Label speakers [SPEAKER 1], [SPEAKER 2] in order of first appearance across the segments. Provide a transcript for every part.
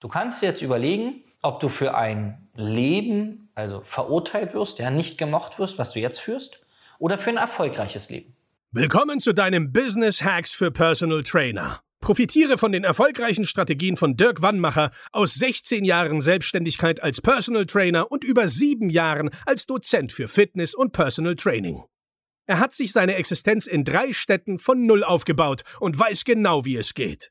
[SPEAKER 1] Du kannst dir jetzt überlegen, ob du für ein Leben, also verurteilt wirst, ja, nicht gemocht wirst, was du jetzt führst, oder für ein erfolgreiches Leben.
[SPEAKER 2] Willkommen zu deinem Business Hacks für Personal Trainer. Profitiere von den erfolgreichen Strategien von Dirk Wannmacher aus 16 Jahren Selbstständigkeit als Personal Trainer und über sieben Jahren als Dozent für Fitness und Personal Training. Er hat sich seine Existenz in drei Städten von Null aufgebaut und weiß genau, wie es geht.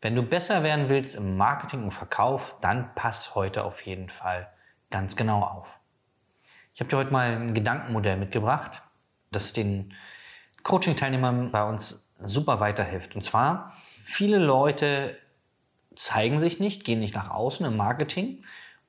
[SPEAKER 1] Wenn du besser werden willst im Marketing und Verkauf, dann pass heute auf jeden Fall ganz genau auf. Ich habe dir heute mal ein Gedankenmodell mitgebracht, das den Coaching-Teilnehmern bei uns super weiterhilft. Und zwar, viele Leute zeigen sich nicht, gehen nicht nach außen im Marketing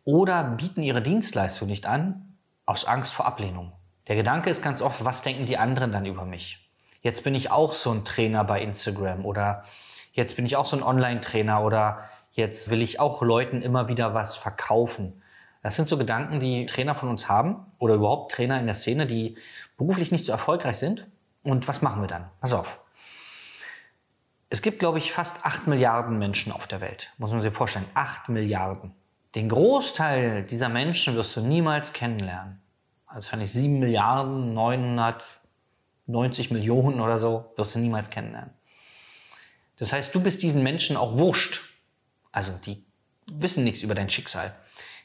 [SPEAKER 1] oder bieten ihre Dienstleistung nicht an aus Angst vor Ablehnung. Der Gedanke ist ganz oft, was denken die anderen dann über mich? Jetzt bin ich auch so ein Trainer bei Instagram oder jetzt bin ich auch so ein Online-Trainer oder jetzt will ich auch Leuten immer wieder was verkaufen. Das sind so Gedanken, die Trainer von uns haben oder überhaupt Trainer in der Szene, die beruflich nicht so erfolgreich sind. Und was machen wir dann? Pass auf. Es gibt, glaube ich, fast acht Milliarden Menschen auf der Welt. Muss man sich vorstellen. Acht Milliarden. Den Großteil dieser Menschen wirst du niemals kennenlernen. Also wahrscheinlich sieben Milliarden, 990 Millionen oder so wirst du niemals kennenlernen. Das heißt, du bist diesen Menschen auch wurscht. Also die wissen nichts über dein Schicksal.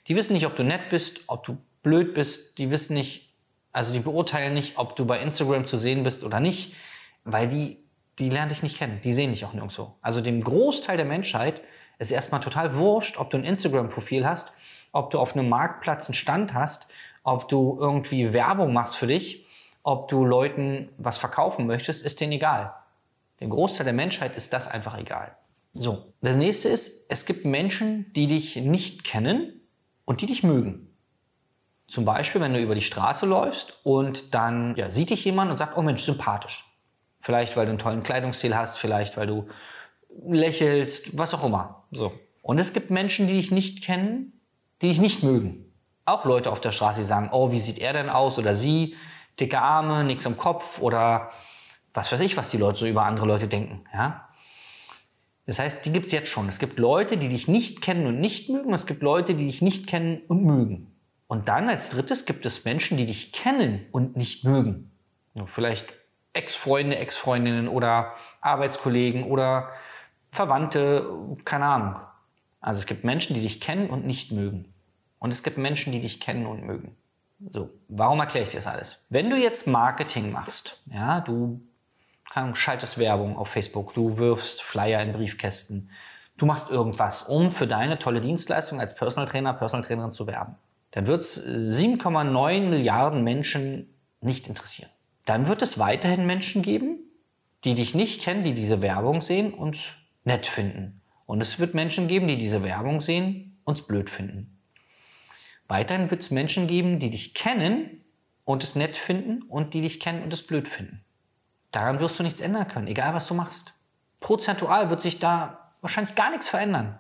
[SPEAKER 1] Die wissen nicht, ob du nett bist, ob du blöd bist. Die wissen nicht, also die beurteilen nicht, ob du bei Instagram zu sehen bist oder nicht, weil die, die lernen dich nicht kennen. Die sehen dich auch nirgendwo. Also dem Großteil der Menschheit ist erstmal total wurscht, ob du ein Instagram-Profil hast, ob du auf einem Marktplatz einen Stand hast, ob du irgendwie Werbung machst für dich, ob du Leuten was verkaufen möchtest, ist denen egal. Dem Großteil der Menschheit ist das einfach egal. So, das nächste ist, es gibt Menschen, die dich nicht kennen und die dich mögen. Zum Beispiel, wenn du über die Straße läufst und dann ja, sieht dich jemand und sagt, oh Mensch, sympathisch. Vielleicht, weil du einen tollen Kleidungsstil hast, vielleicht, weil du lächelst, was auch immer. So. Und es gibt Menschen, die dich nicht kennen, die dich nicht mögen. Auch Leute auf der Straße, die sagen, oh, wie sieht er denn aus oder sie? Dicke Arme, nichts am Kopf oder was weiß ich, was die Leute so über andere Leute denken. Ja? Das heißt, die gibt es jetzt schon. Es gibt Leute, die dich nicht kennen und nicht mögen. Es gibt Leute, die dich nicht kennen und mögen. Und dann als drittes gibt es Menschen, die dich kennen und nicht mögen. Vielleicht Ex-Freunde, Ex-Freundinnen oder Arbeitskollegen oder Verwandte, keine Ahnung. Also es gibt Menschen, die dich kennen und nicht mögen. Und es gibt Menschen, die dich kennen und mögen. So, warum erkläre ich dir das alles? Wenn du jetzt Marketing machst, ja, du schaltest Werbung auf Facebook, du wirfst Flyer in Briefkästen, du machst irgendwas, um für deine tolle Dienstleistung als Personal Trainer, Personal Trainerin zu werben. Dann wird es 7,9 Milliarden Menschen nicht interessieren. Dann wird es weiterhin Menschen geben, die dich nicht kennen, die diese Werbung sehen und nett finden. Und es wird Menschen geben, die diese Werbung sehen und es blöd finden. Weiterhin wird es Menschen geben, die dich kennen und es nett finden und die dich kennen und es blöd finden. Daran wirst du nichts ändern können, egal was du machst. Prozentual wird sich da wahrscheinlich gar nichts verändern.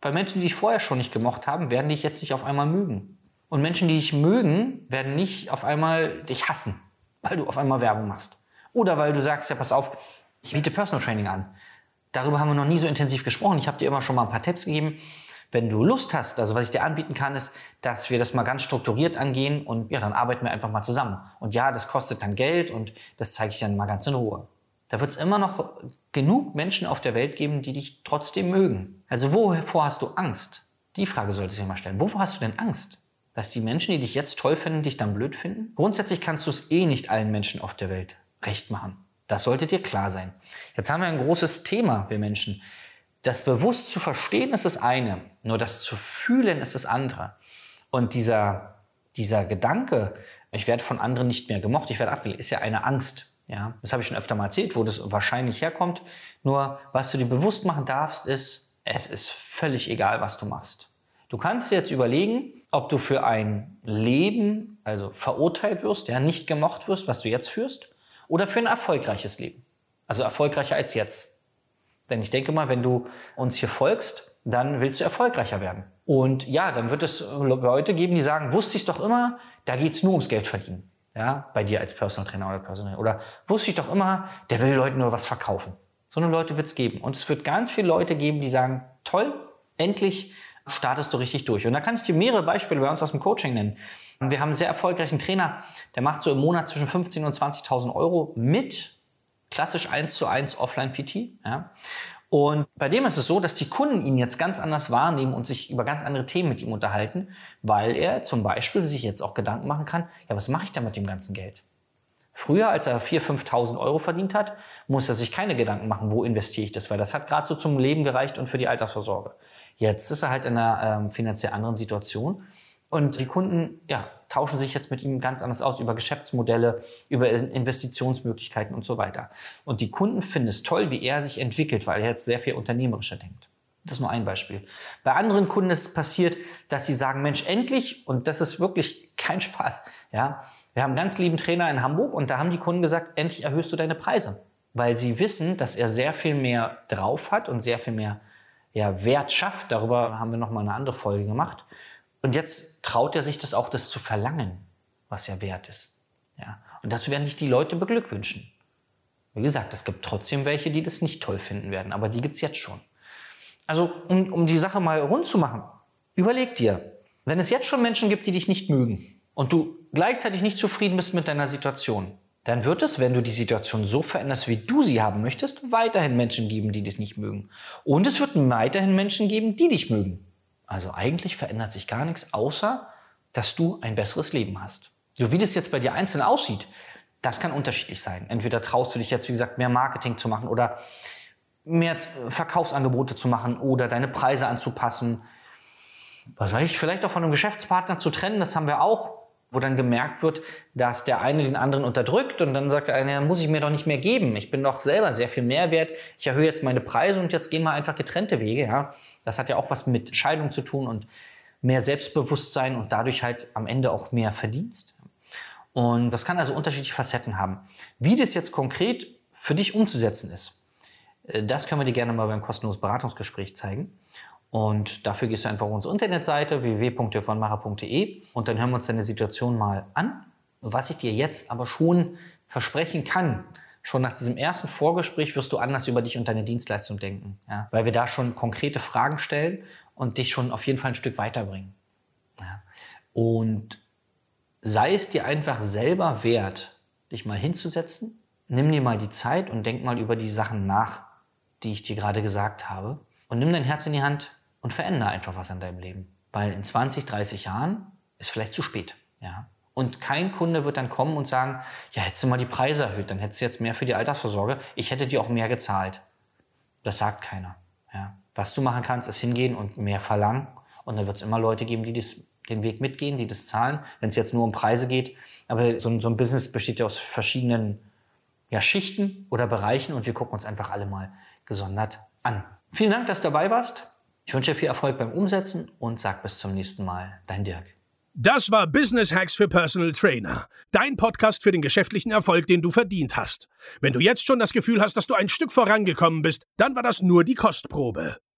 [SPEAKER 1] Weil Menschen, die dich vorher schon nicht gemocht haben, werden dich jetzt nicht auf einmal mögen. Und Menschen, die dich mögen, werden nicht auf einmal dich hassen, weil du auf einmal Werbung machst. Oder weil du sagst, ja, pass auf, ich biete Personal Training an. Darüber haben wir noch nie so intensiv gesprochen. Ich habe dir immer schon mal ein paar Tipps gegeben. Wenn du Lust hast, also was ich dir anbieten kann, ist, dass wir das mal ganz strukturiert angehen und ja, dann arbeiten wir einfach mal zusammen. Und ja, das kostet dann Geld und das zeige ich dann mal ganz in Ruhe. Da wird es immer noch genug Menschen auf der Welt geben, die dich trotzdem mögen. Also wovor hast du Angst? Die Frage solltest du dir mal stellen. Wovor hast du denn Angst? Dass die Menschen, die dich jetzt toll finden, dich dann blöd finden? Grundsätzlich kannst du es eh nicht allen Menschen auf der Welt recht machen. Das sollte dir klar sein. Jetzt haben wir ein großes Thema, wir Menschen. Das bewusst zu verstehen ist das eine, nur das zu fühlen ist das andere. Und dieser, dieser Gedanke, ich werde von anderen nicht mehr gemocht, ich werde abgelehnt, ist ja eine Angst. Ja, das habe ich schon öfter mal erzählt, wo das wahrscheinlich herkommt. Nur, was du dir bewusst machen darfst, ist, es ist völlig egal, was du machst. Du kannst dir jetzt überlegen, ob du für ein Leben, also verurteilt wirst, ja, nicht gemocht wirst, was du jetzt führst, oder für ein erfolgreiches Leben. Also erfolgreicher als jetzt. Denn ich denke mal, wenn du uns hier folgst, dann willst du erfolgreicher werden. Und ja, dann wird es Leute geben, die sagen, wusste ich doch immer, da geht's nur ums Geld verdienen. Ja, bei dir als Personal Trainer oder Personal Oder wusste ich doch immer, der will Leuten nur was verkaufen. So eine Leute wird's geben. Und es wird ganz viele Leute geben, die sagen, toll, endlich startest du richtig durch. Und da kann ich dir mehrere Beispiele bei uns aus dem Coaching nennen. Wir haben einen sehr erfolgreichen Trainer, der macht so im Monat zwischen 15.000 und 20.000 Euro mit klassisch 1 zu 1 Offline-PT. Ja. Und bei dem ist es so, dass die Kunden ihn jetzt ganz anders wahrnehmen und sich über ganz andere Themen mit ihm unterhalten, weil er zum Beispiel sich jetzt auch Gedanken machen kann, ja, was mache ich da mit dem ganzen Geld? Früher, als er 4.000, 5.000 Euro verdient hat, muss er sich keine Gedanken machen, wo investiere ich das, weil das hat gerade so zum Leben gereicht und für die Altersvorsorge. Jetzt ist er halt in einer ähm, finanziell anderen Situation und die Kunden ja, tauschen sich jetzt mit ihm ganz anders aus über Geschäftsmodelle, über Investitionsmöglichkeiten und so weiter. Und die Kunden finden es toll, wie er sich entwickelt, weil er jetzt sehr viel unternehmerischer denkt. Das ist nur ein Beispiel. Bei anderen Kunden ist es passiert, dass sie sagen, Mensch, endlich, und das ist wirklich kein Spaß, ja. Wir haben einen ganz lieben Trainer in Hamburg und da haben die Kunden gesagt, endlich erhöhst du deine Preise. Weil sie wissen, dass er sehr viel mehr drauf hat und sehr viel mehr ja, Wert schafft. Darüber haben wir nochmal eine andere Folge gemacht. Und jetzt traut er sich das auch, das zu verlangen, was er wert ist. Ja. Und dazu werden dich die Leute beglückwünschen. Wie gesagt, es gibt trotzdem welche, die das nicht toll finden werden, aber die gibt's jetzt schon. Also, um, um die Sache mal rund zu machen, überleg dir, wenn es jetzt schon Menschen gibt, die dich nicht mögen und du gleichzeitig nicht zufrieden bist mit deiner Situation, dann wird es, wenn du die Situation so veränderst, wie du sie haben möchtest, weiterhin Menschen geben, die dich nicht mögen. Und es wird weiterhin Menschen geben, die dich mögen. Also eigentlich verändert sich gar nichts, außer dass du ein besseres Leben hast. So wie das jetzt bei dir einzeln aussieht, das kann unterschiedlich sein. Entweder traust du dich jetzt, wie gesagt, mehr Marketing zu machen oder mehr Verkaufsangebote zu machen oder deine Preise anzupassen. Was weiß ich, vielleicht auch von einem Geschäftspartner zu trennen, das haben wir auch wo dann gemerkt wird, dass der eine den anderen unterdrückt und dann sagt der eine, muss ich mir doch nicht mehr geben. Ich bin doch selber sehr viel mehr wert. Ich erhöhe jetzt meine Preise und jetzt gehen wir einfach getrennte Wege. Ja, das hat ja auch was mit Scheidung zu tun und mehr Selbstbewusstsein und dadurch halt am Ende auch mehr Verdienst. Und das kann also unterschiedliche Facetten haben. Wie das jetzt konkret für dich umzusetzen ist, äh, das können wir dir gerne mal beim kostenlosen Beratungsgespräch zeigen. Und dafür gehst du einfach auf unsere Internetseite www.dirkwannmacher.de und dann hören wir uns deine Situation mal an. Was ich dir jetzt aber schon versprechen kann, schon nach diesem ersten Vorgespräch wirst du anders über dich und deine Dienstleistung denken, ja? weil wir da schon konkrete Fragen stellen und dich schon auf jeden Fall ein Stück weiterbringen. Ja? Und sei es dir einfach selber wert, dich mal hinzusetzen, nimm dir mal die Zeit und denk mal über die Sachen nach, die ich dir gerade gesagt habe und nimm dein Herz in die Hand und verändere einfach was an deinem Leben. Weil in 20, 30 Jahren ist vielleicht zu spät. Ja? Und kein Kunde wird dann kommen und sagen, ja, hättest du mal die Preise erhöht, dann hättest du jetzt mehr für die Altersvorsorge. Ich hätte dir auch mehr gezahlt. Das sagt keiner. Ja? Was du machen kannst, ist hingehen und mehr verlangen. Und dann wird es immer Leute geben, die das, den Weg mitgehen, die das zahlen, wenn es jetzt nur um Preise geht. Aber so ein, so ein Business besteht ja aus verschiedenen ja, Schichten oder Bereichen und wir gucken uns einfach alle mal gesondert an. Vielen Dank, dass du dabei warst. Ich wünsche dir viel Erfolg beim Umsetzen und sag bis zum nächsten Mal. Dein Dirk.
[SPEAKER 2] Das war Business Hacks für Personal Trainer. Dein Podcast für den geschäftlichen Erfolg, den du verdient hast. Wenn du jetzt schon das Gefühl hast, dass du ein Stück vorangekommen bist, dann war das nur die Kostprobe.